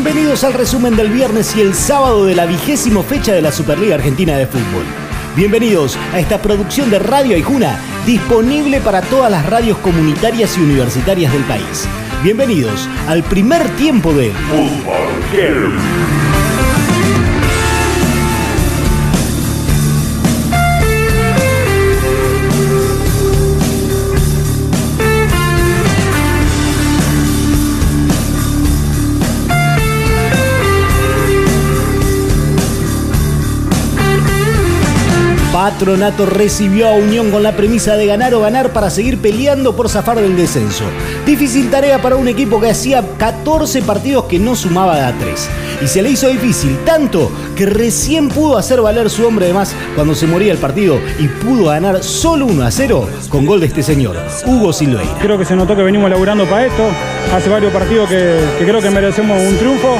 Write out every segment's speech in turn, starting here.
Bienvenidos al resumen del viernes y el sábado de la vigésimo fecha de la Superliga Argentina de Fútbol. Bienvenidos a esta producción de Radio Aijuna, disponible para todas las radios comunitarias y universitarias del país. Bienvenidos al primer tiempo de Fútbol Patronato recibió a Unión con la premisa de ganar o ganar para seguir peleando por zafar del descenso. Difícil tarea para un equipo que hacía 14 partidos que no sumaba de a 3. Y se le hizo difícil tanto que recién pudo hacer valer su hombre de más cuando se moría el partido y pudo ganar solo 1 a 0 con gol de este señor, Hugo Silveira. Creo que se notó que venimos laburando para esto. Hace varios partidos que, que creo que merecemos un triunfo.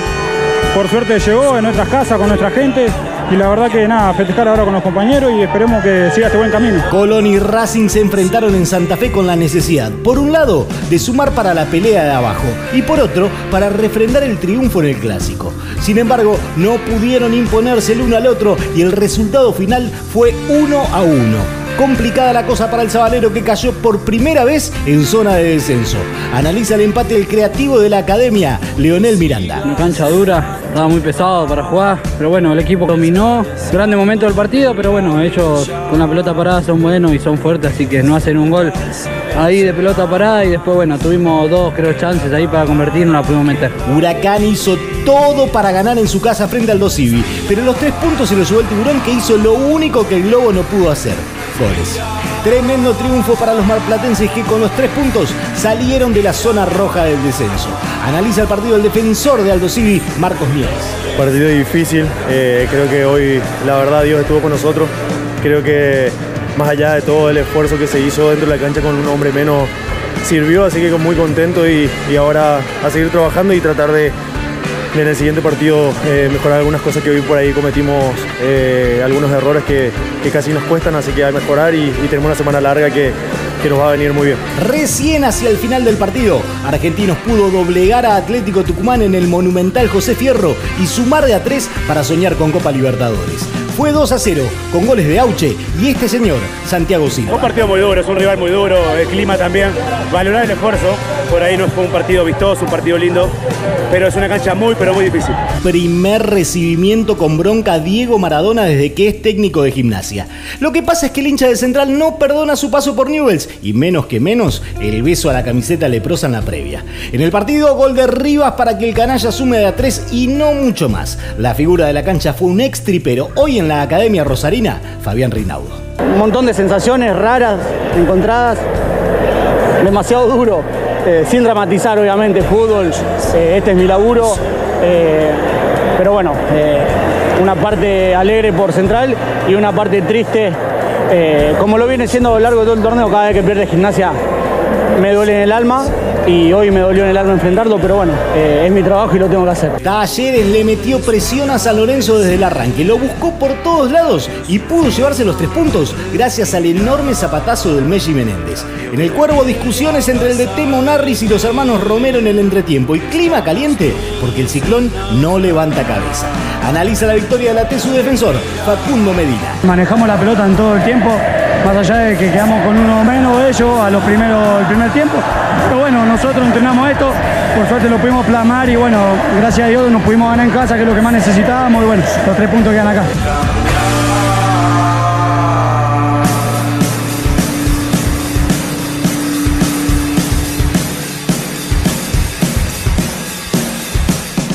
Por suerte llegó en nuestras casas con nuestra gente y la verdad que nada, festejar ahora con los compañeros y esperemos que siga este buen camino. Colón y Racing se enfrentaron en Santa Fe con la necesidad, por un lado, de sumar para la pelea de abajo y por otro, para refrendar el triunfo en el clásico. Sin embargo, no pudieron imponerse el uno al otro y el resultado final fue uno a uno complicada la cosa para el Sabalero que cayó por primera vez en zona de descenso. Analiza el empate del creativo de la academia, Leonel Miranda. Una cancha dura, estaba muy pesado para jugar, pero bueno, el equipo dominó. Grande momento del partido, pero bueno, ellos con la pelota parada son buenos y son fuertes, así que no hacen un gol ahí de pelota parada y después, bueno, tuvimos dos, creo, chances ahí para convertir, no la pudimos meter. Huracán hizo todo para ganar en su casa frente al Dosivi, pero los tres puntos se los llevó el tiburón que hizo lo único que el Globo no pudo hacer Tremendo triunfo para los marplatenses que con los tres puntos salieron de la zona roja del descenso. Analiza el partido el defensor de Aldo Civi, Marcos Nieves. Partido difícil, eh, creo que hoy la verdad Dios estuvo con nosotros. Creo que más allá de todo el esfuerzo que se hizo dentro de la cancha con un hombre menos, sirvió, así que muy contento y ahora a seguir trabajando y tratar de, en el siguiente partido eh, mejorar algunas cosas que hoy por ahí cometimos, eh, algunos errores que, casi nos cuestan, así que hay que mejorar y, tenemos una semana larga que, que nos va a venir muy bien. Recién hacia el final del partido, Argentinos pudo doblegar a Atlético Tucumán en el monumental José Fierro y sumar de a tres para soñar con Copa Libertadores fue 2 a 0 con goles de Auche y este señor, Santiago Silva. Un partido muy duro, es un rival muy duro, el clima también. Valorar el esfuerzo, por ahí no fue un partido vistoso, un partido lindo, pero es una cancha muy, pero muy difícil. Primer recibimiento con bronca Diego Maradona desde que es técnico de gimnasia. Lo que pasa es que el hincha de Central no perdona su paso por Newells y menos que menos el beso a la camiseta leprosa en la previa. En el partido, gol de Rivas para que el canalla sume de a tres y no mucho más. La figura de la cancha fue un extripero. Hoy en la Academia Rosarina, Fabián Rinaudo. Un montón de sensaciones raras, encontradas, demasiado duro, eh, sin dramatizar obviamente fútbol, eh, este es mi laburo, eh, pero bueno, una parte alegre por Central y una parte triste, como lo viene siendo a lo largo de todo el torneo, cada vez que pierde gimnasia me duele en el alma y hoy me dolió en el alma enfrentarlo, pero bueno, eh, es mi trabajo y lo tengo que hacer. Talleres le metió presión a San Lorenzo desde el arranque, lo buscó por todos lados y pudo llevarse los tres puntos gracias al enorme zapatazo del Messi Menéndez. En el cuervo discusiones entre el de Temo Narris y los hermanos Romero en el entretiempo y clima caliente porque el ciclón no levanta cabeza. Analiza la victoria de la T su defensor, Facundo Medina. Manejamos la pelota en todo el tiempo, más allá de que quedamos con uno menos de ellos a los primeros, el primer tiempo. Pero bueno, nosotros entrenamos esto, por suerte lo pudimos plasmar y bueno, gracias a Dios nos pudimos ganar en casa, que es lo que más necesitábamos y bueno, los tres puntos quedan acá.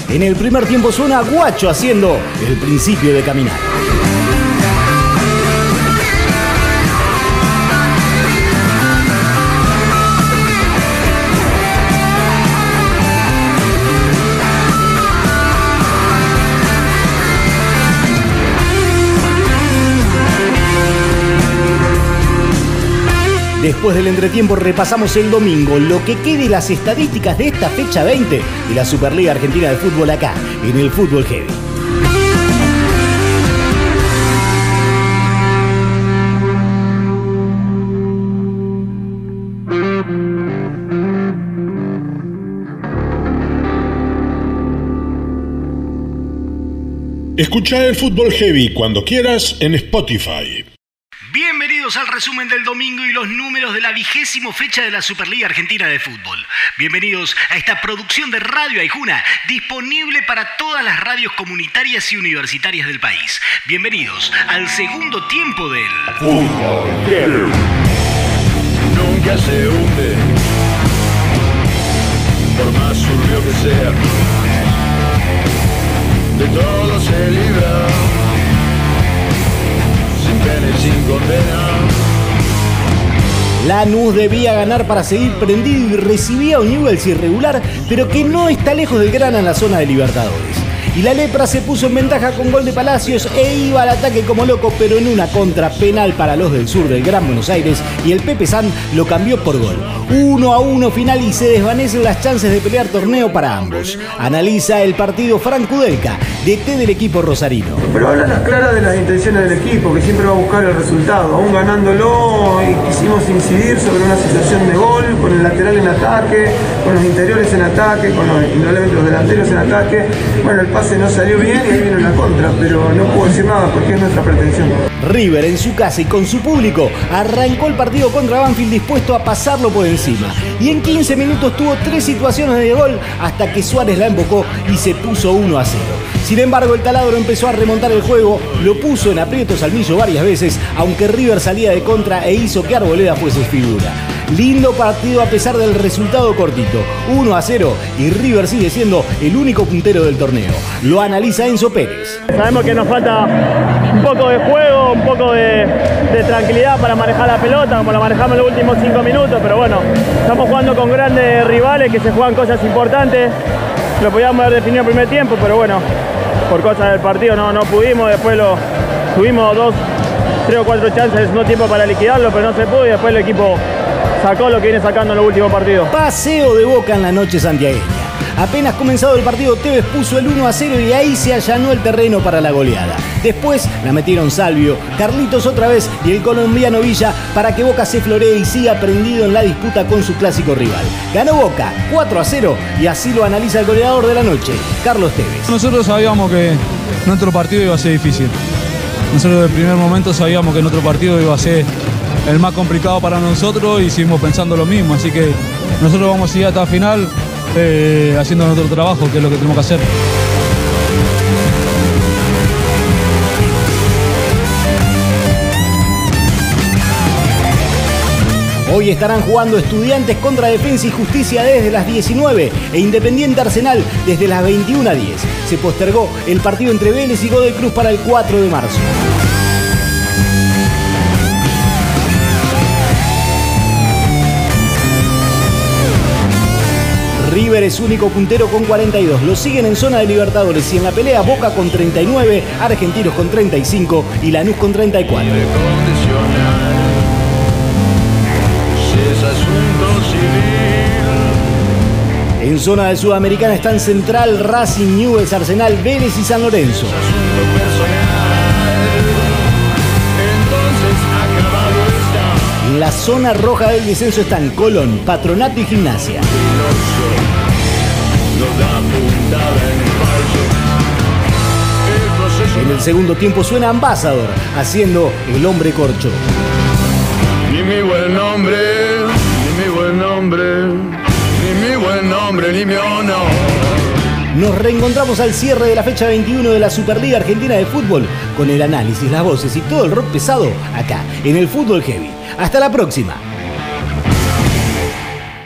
En el primer tiempo suena Guacho haciendo el principio de caminar. Después del entretiempo repasamos el domingo lo que quede las estadísticas de esta fecha 20 de la Superliga Argentina de Fútbol acá, en el Fútbol Heavy. Escucha el fútbol heavy cuando quieras en Spotify. Resumen del domingo y los números de la vigésimo fecha de la Superliga Argentina de Fútbol. Bienvenidos a esta producción de Radio Aijuna, disponible para todas las radios comunitarias y universitarias del país. Bienvenidos al segundo tiempo del Fútbol Nunca se hunde, por más que sea, de todo se libra sin condena. Lanús debía ganar para seguir prendido y recibía un Newell's irregular, pero que no está lejos del Grana en la zona de Libertadores y la lepra se puso en ventaja con gol de Palacios e iba al ataque como loco, pero en una contra penal para los del sur del Gran Buenos Aires y el Pepe San lo cambió por gol. 1 a 1 final y se desvanecen las chances de pelear torneo para ambos. Analiza el partido Frank Udelka, DT del equipo rosarino. Pero habla las claras de las intenciones del equipo, que siempre va a buscar el resultado. Aún ganándolo, quisimos incidir sobre una situación de gol, con el lateral en ataque, con los interiores en ataque, con los, los delanteros en ataque. Bueno, el no salió bien y ahí vino la contra, pero no puedo decir nada porque es nuestra pretensión. River en su casa y con su público arrancó el partido contra Banfield dispuesto a pasarlo por encima. Y en 15 minutos tuvo tres situaciones de gol hasta que Suárez la embocó y se puso 1 a 0. Sin embargo, el taladro empezó a remontar el juego, lo puso en aprietos al millo varias veces, aunque River salía de contra e hizo que Arboleda fuese figura. Lindo partido a pesar del resultado cortito. 1 a 0 y River sigue siendo el único puntero del torneo. Lo analiza Enzo Pérez. Sabemos que nos falta un poco de juego, un poco de, tranquilidad para manejar la pelota, como la manejamos en los últimos 5 minutos, pero bueno, estamos jugando con grandes rivales que se juegan cosas importantes. Lo podíamos haber definido en primer tiempo, pero bueno, por cosas del partido no, no pudimos. Después lo, tuvimos dos, tres o cuatro chances no tiempo para liquidarlo, pero no se pudo y después el equipo sacó lo que viene sacando en los últimos partidos. Paseo de boca en la noche santiagueña. Apenas comenzado el partido, Tevez puso el 1 a 0 y ahí se allanó el terreno para la goleada. Después la metieron Salvio, Carlitos otra vez y el colombiano Villa para que Boca se floree y siga prendido en la disputa con su clásico rival. Ganó Boca 4 a 0 y así lo analiza el goleador de la noche, Carlos Tevez. Nosotros sabíamos que nuestro partido iba a ser difícil. Nosotros desde el primer momento sabíamos que nuestro partido iba a ser el más complicado para nosotros y seguimos pensando lo mismo. Así que nosotros vamos a ir hasta el final eh, haciendo nuestro trabajo, que es lo que tenemos que hacer. Hoy estarán jugando Estudiantes contra Defensa y Justicia desde las 19 e Independiente Arsenal desde las 21 a 10. Se postergó el partido entre Vélez y Godoy Cruz para el 4 de marzo. River es único puntero con 42. Lo siguen en zona de Libertadores y en la pelea Boca con 39, Argentinos con 35 y Lanús con 34. En zona de Sudamericana están Central, Racing, Newell's, Arsenal, Vélez y San Lorenzo. En la zona roja del descenso están Colón, Patronato y Gimnasia. En el segundo tiempo suena Ambassador haciendo el hombre corcho. Ni mi buen nombre, ni mi buen nombre, ni mi buen nombre, ni mi honor. Nos reencontramos al cierre de la fecha 21 de la Superliga Argentina de Fútbol con el análisis, las voces y todo el rock pesado acá en el Fútbol Heavy. Hasta la próxima.